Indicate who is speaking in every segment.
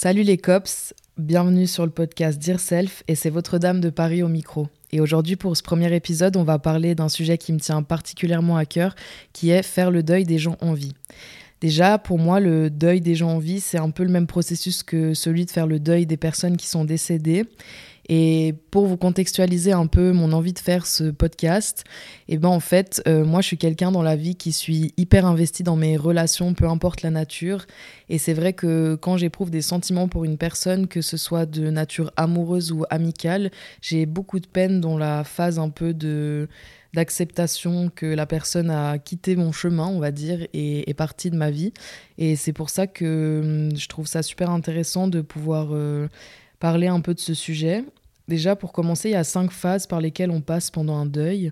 Speaker 1: Salut les cops, bienvenue sur le podcast Dear Self et c'est votre dame de Paris au micro. Et aujourd'hui pour ce premier épisode, on va parler d'un sujet qui me tient particulièrement à cœur, qui est faire le deuil des gens en vie. Déjà, pour moi, le deuil des gens en vie, c'est un peu le même processus que celui de faire le deuil des personnes qui sont décédées. Et pour vous contextualiser un peu mon envie de faire ce podcast, et eh ben en fait, euh, moi je suis quelqu'un dans la vie qui suis hyper investi dans mes relations, peu importe la nature. Et c'est vrai que quand j'éprouve des sentiments pour une personne, que ce soit de nature amoureuse ou amicale, j'ai beaucoup de peine dans la phase un peu de d'acceptation que la personne a quitté mon chemin, on va dire, et est partie de ma vie. Et c'est pour ça que hum, je trouve ça super intéressant de pouvoir euh, parler un peu de ce sujet. Déjà, pour commencer, il y a cinq phases par lesquelles on passe pendant un deuil.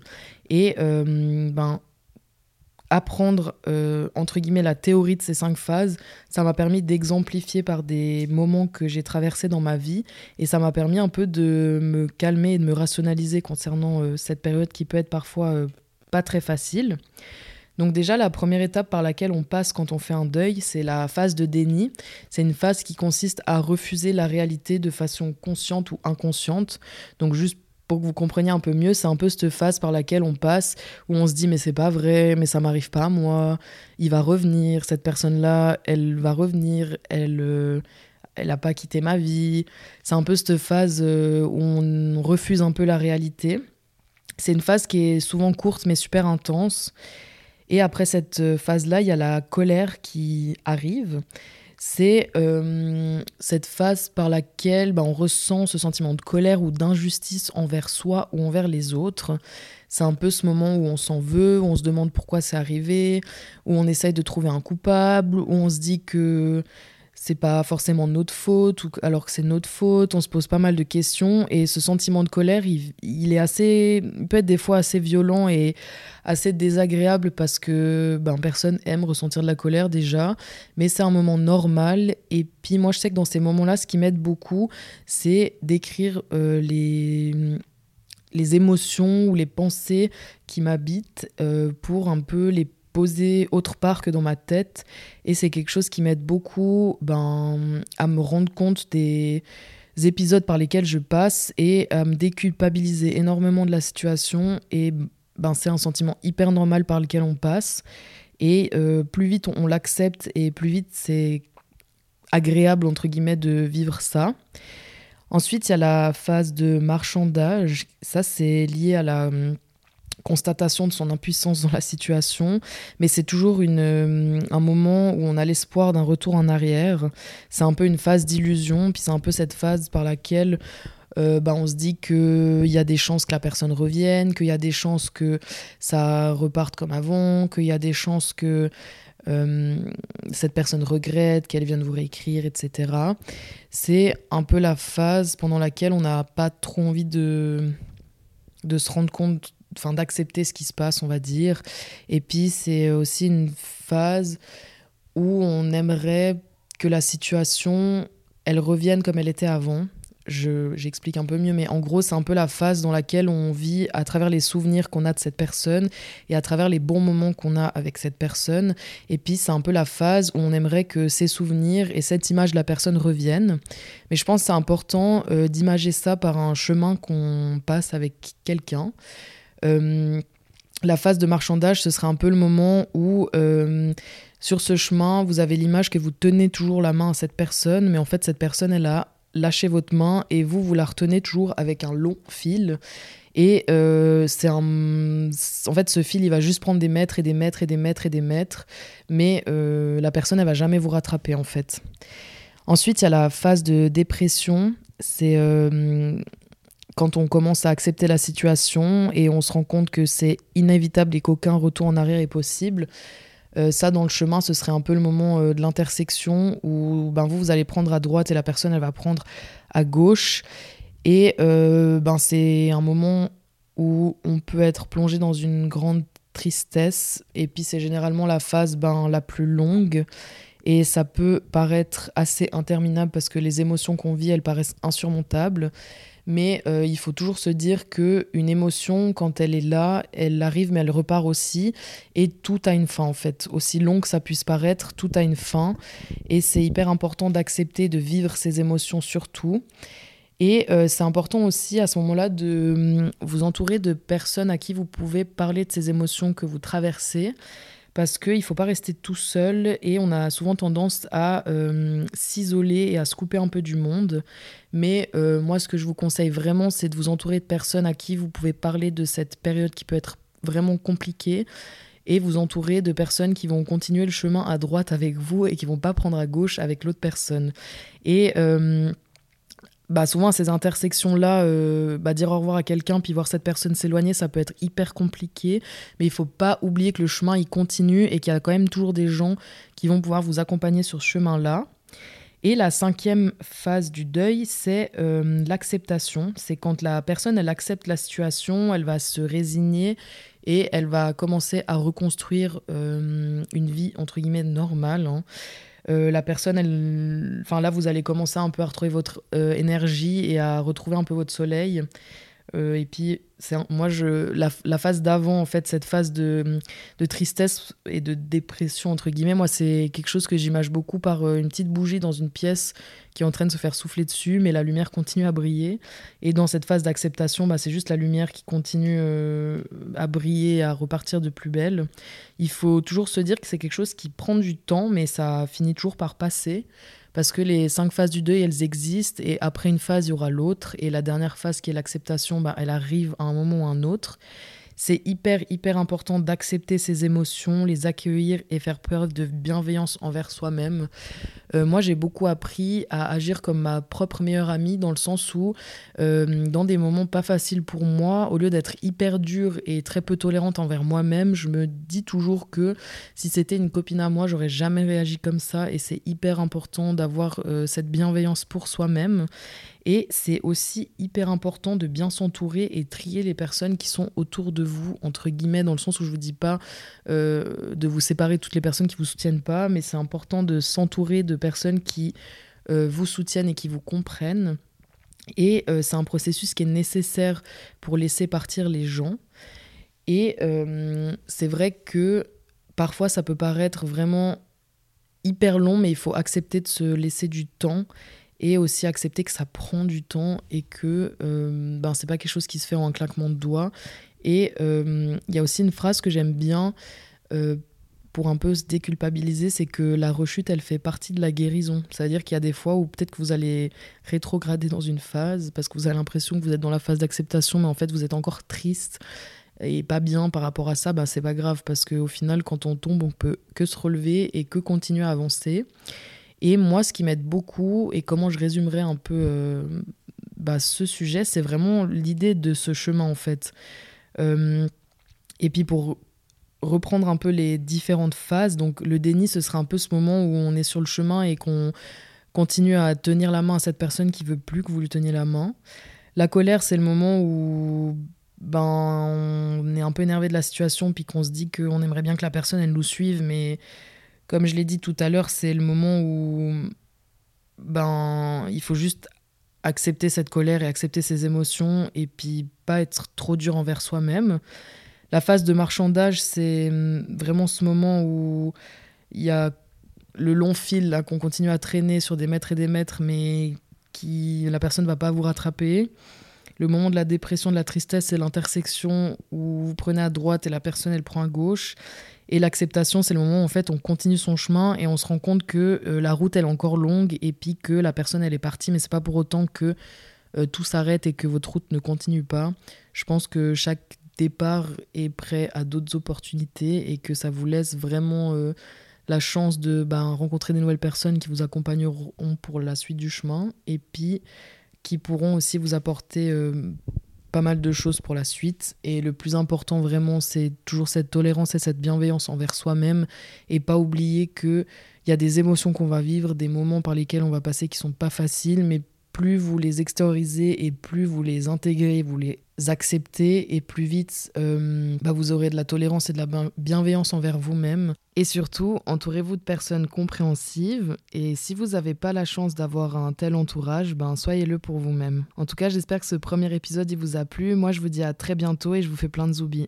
Speaker 1: Et euh, ben, apprendre, euh, entre guillemets, la théorie de ces cinq phases, ça m'a permis d'exemplifier par des moments que j'ai traversés dans ma vie. Et ça m'a permis un peu de me calmer et de me rationaliser concernant euh, cette période qui peut être parfois pas très facile. Donc déjà, la première étape par laquelle on passe quand on fait un deuil, c'est la phase de déni. C'est une phase qui consiste à refuser la réalité de façon consciente ou inconsciente. Donc juste pour que vous compreniez un peu mieux, c'est un peu cette phase par laquelle on passe, où on se dit mais c'est pas vrai, mais ça m'arrive pas à moi, il va revenir, cette personne-là, elle va revenir, elle... Euh, elle n'a pas quitté ma vie. C'est un peu cette phase euh, où on refuse un peu la réalité. C'est une phase qui est souvent courte mais super intense. Et après cette euh, phase-là, il y a la colère qui arrive. C'est euh, cette phase par laquelle bah, on ressent ce sentiment de colère ou d'injustice envers soi ou envers les autres. C'est un peu ce moment où on s'en veut, où on se demande pourquoi c'est arrivé, où on essaye de trouver un coupable, où on se dit que c'est pas forcément notre faute ou alors que c'est notre faute on se pose pas mal de questions et ce sentiment de colère il, est assez peut être des fois assez violent et assez désagréable parce que ben, personne aime ressentir de la colère déjà mais c'est un moment normal et puis moi je sais que dans ces moments là ce qui m'aide beaucoup c'est d'écrire euh, les les émotions ou les pensées qui m'habitent euh, pour un peu les autre part que dans ma tête. Et c'est quelque chose qui m'aide beaucoup ben, à me rendre compte des épisodes par lesquels je passe et à me déculpabiliser énormément de la situation. Et ben, c'est un sentiment hyper normal par lequel on passe. Et euh, plus vite on, l'accepte et plus vite c'est agréable, entre guillemets, de vivre ça. Ensuite, il y a la phase de marchandage. Ça, c'est lié à la constatation de son impuissance dans la situation, mais c'est toujours une, euh, un moment où on a l'espoir d'un retour en arrière. C'est un peu une phase d'illusion, puis c'est un peu cette phase par laquelle euh, bah, on se dit qu'il y a des chances que la personne revienne, qu'il y a des chances que ça reparte comme avant, qu'il y a des chances que euh, cette personne regrette, qu'elle vienne vous réécrire, etc. C'est un peu la phase pendant laquelle on n'a pas trop envie de, de se rendre compte enfin d'accepter ce qui se passe, on va dire. Et puis c'est aussi une phase où on aimerait que la situation, elle revienne comme elle était avant. J'explique un peu mieux, mais en gros, c'est un peu la phase dans laquelle on vit à travers les souvenirs qu'on a de cette personne et à travers les bons moments qu'on a avec cette personne. Et puis, c'est un peu la phase où on aimerait que ces souvenirs et cette image de la personne reviennent. Mais je pense que c'est important euh, d'imager ça par un chemin qu'on passe avec quelqu'un. Euh, la phase de marchandage, ce serait un peu le moment où, euh, sur ce chemin, vous avez l'image que vous tenez toujours la main à cette personne, mais en fait, cette personne, elle a lâché votre main et vous, vous la retenez toujours avec un long fil. Et euh, c'est un... En fait, ce fil, il va juste prendre des mètres et des mètres et des mètres et des mètres, mais la personne, elle va jamais vous rattraper, en fait. Ensuite, il y a la phase de dépression. C'est quand on commence à accepter la situation et on se rend compte que c'est inévitable et qu'aucun retour en arrière est possible, euh, ça, dans le chemin, ce serait un peu le moment euh, de l'intersection où ben, vous, vous allez prendre à droite et la personne, elle va prendre à gauche. Et euh, ben, c'est un moment où on peut être plongé dans une grande tristesse. Et puis, c'est généralement la phase ben, la plus longue. Et ça peut paraître assez interminable parce que les émotions qu'on vit, elles paraissent insurmontables. Mais euh, il faut toujours se dire que une émotion, quand elle est là, elle arrive, mais elle repart aussi. Et tout a une fin, en fait. Aussi long que ça puisse paraître, tout a une fin. Et c'est hyper important d'accepter de vivre ces émotions surtout. Et euh, c'est important aussi à ce moment-là de hum, vous entourer de personnes à qui vous pouvez parler de ces émotions que vous traversez parce qu'il ne faut pas rester tout seul et on a souvent tendance à euh, s'isoler et à se couper un peu du monde. Mais euh, moi, ce que je vous conseille vraiment, c'est de vous entourer de personnes à qui vous pouvez parler de cette période qui peut être vraiment compliquée et vous entourer de personnes qui vont continuer le chemin à droite avec vous et qui vont pas prendre à gauche avec l'autre personne. Et euh, bah souvent à ces intersections-là, euh, bah dire au revoir à quelqu'un puis voir cette personne s'éloigner, ça peut être hyper compliqué. Mais il faut pas oublier que le chemin il continue et qu'il y a quand même toujours des gens qui vont pouvoir vous accompagner sur ce chemin-là. Et la cinquième phase du deuil, c'est euh, l'acceptation. C'est quand la personne elle accepte la situation, elle va se résigner et elle va commencer à reconstruire euh, une vie entre guillemets normale. Hein. Euh, la personne, elle, enfin là, vous allez commencer un peu à retrouver votre euh, énergie et à retrouver un peu votre soleil. Euh, et puis, moi, je, la, phase d'avant, en fait, cette phase de, de, tristesse et de dépression, entre guillemets, moi, c'est quelque chose que j'image beaucoup par euh, une petite bougie dans une pièce qui est en train de se faire souffler dessus, mais la lumière continue à briller. Et dans cette phase d'acceptation, bah, c'est juste la lumière qui continue euh, à briller, à repartir de plus belle. Il faut toujours se dire que c'est quelque chose qui prend du temps, mais ça finit toujours par passer parce que les cinq phases du deuil, elles existent, et après une phase, il y aura l'autre, et la dernière phase qui est l'acceptation, bah, elle arrive à un moment ou à un autre. C'est hyper, hyper important d'accepter ses émotions, les accueillir et faire preuve de bienveillance envers soi-même. Euh, moi, j'ai beaucoup appris à agir comme ma propre meilleure amie, dans le sens où, euh, dans des moments pas faciles pour moi, au lieu d'être hyper dure et très peu tolérante envers moi-même, je me dis toujours que si c'était une copine à moi, j'aurais jamais réagi comme ça. Et c'est hyper important d'avoir euh, cette bienveillance pour soi-même. Et c'est aussi hyper important de bien s'entourer et trier les personnes qui sont autour de vous, entre guillemets, dans le sens où je vous dis pas euh, de vous séparer de toutes les personnes qui vous soutiennent pas, mais c'est important de s'entourer de personnes qui euh, vous soutiennent et qui vous comprennent. Et euh, c'est un processus qui est nécessaire pour laisser partir les gens. Et c'est vrai que parfois ça peut paraître vraiment hyper long, mais il faut accepter de se laisser du temps et aussi accepter que ça prend du temps et que euh, ben, c'est pas quelque chose qui se fait en un claquement de doigts. Et euh, il y a aussi une phrase que j'aime bien euh, pour un peu se déculpabiliser, c'est que la rechute, elle fait partie de la guérison. C'est-à-dire qu'il y a des fois où peut-être que vous allez rétrograder dans une phase parce que vous avez l'impression que vous êtes dans la phase d'acceptation, mais en fait vous êtes encore triste et pas bien par rapport à ça, ben, c'est pas grave parce qu'au final, quand on tombe, on peut que se relever et que continuer à avancer. Et moi, ce qui m'aide beaucoup, et comment je résumerai un peu euh, bah, ce sujet, c'est vraiment l'idée de ce chemin, en fait. Euh, et puis pour reprendre un peu les différentes phases, donc le déni, ce sera un peu ce moment où on est sur le chemin et qu'on continue à tenir la main à cette personne qui veut plus que vous lui teniez la main. La colère, c'est le moment où ben, on est un peu énervé de la situation, puis qu'on se dit qu'on aimerait bien que la personne, elle nous suive, mais comme je l'ai dit tout à l'heure, c'est le moment où ben, il faut juste accepter cette colère et accepter ses émotions et puis pas être trop dur envers soi-même. La phase de marchandage, c'est vraiment ce moment où il y a le long fil qu'on continue à traîner sur des mètres et des mètres, mais qui la personne ne va pas vous rattraper. Le moment de la dépression, de la tristesse, c'est l'intersection où vous prenez à droite et la personne elle prend à gauche. Et l'acceptation, c'est le moment où en fait on continue son chemin et on se rend compte que euh, la route elle est encore longue et puis que la personne elle est partie, mais c'est pas pour autant que euh, tout s'arrête et que votre route ne continue pas. Je pense que chaque départ est prêt à d'autres opportunités et que ça vous laisse vraiment euh, la chance de ben, rencontrer des nouvelles personnes qui vous accompagneront pour la suite du chemin et puis qui pourront aussi vous apporter pas mal de choses pour la suite. Et le plus important vraiment, c'est toujours cette tolérance et cette bienveillance envers soi-même. Et pas oublier qu'il y a des émotions qu'on va vivre, des moments par lesquels on va passer qui sont pas faciles, mais plus vous les extériorisez et plus vous les intégrez, vous les acceptez, et plus vite euh, bah vous aurez de la tolérance et de la bienveillance envers vous-même. Et surtout, entourez-vous de personnes compréhensives et si vous n'avez pas la chance d'avoir un tel entourage, ben soyez-le pour vous-même. En tout cas, j'espère que ce premier épisode vous a plu. Moi, je vous dis à très bientôt et je vous fais plein de zoubis.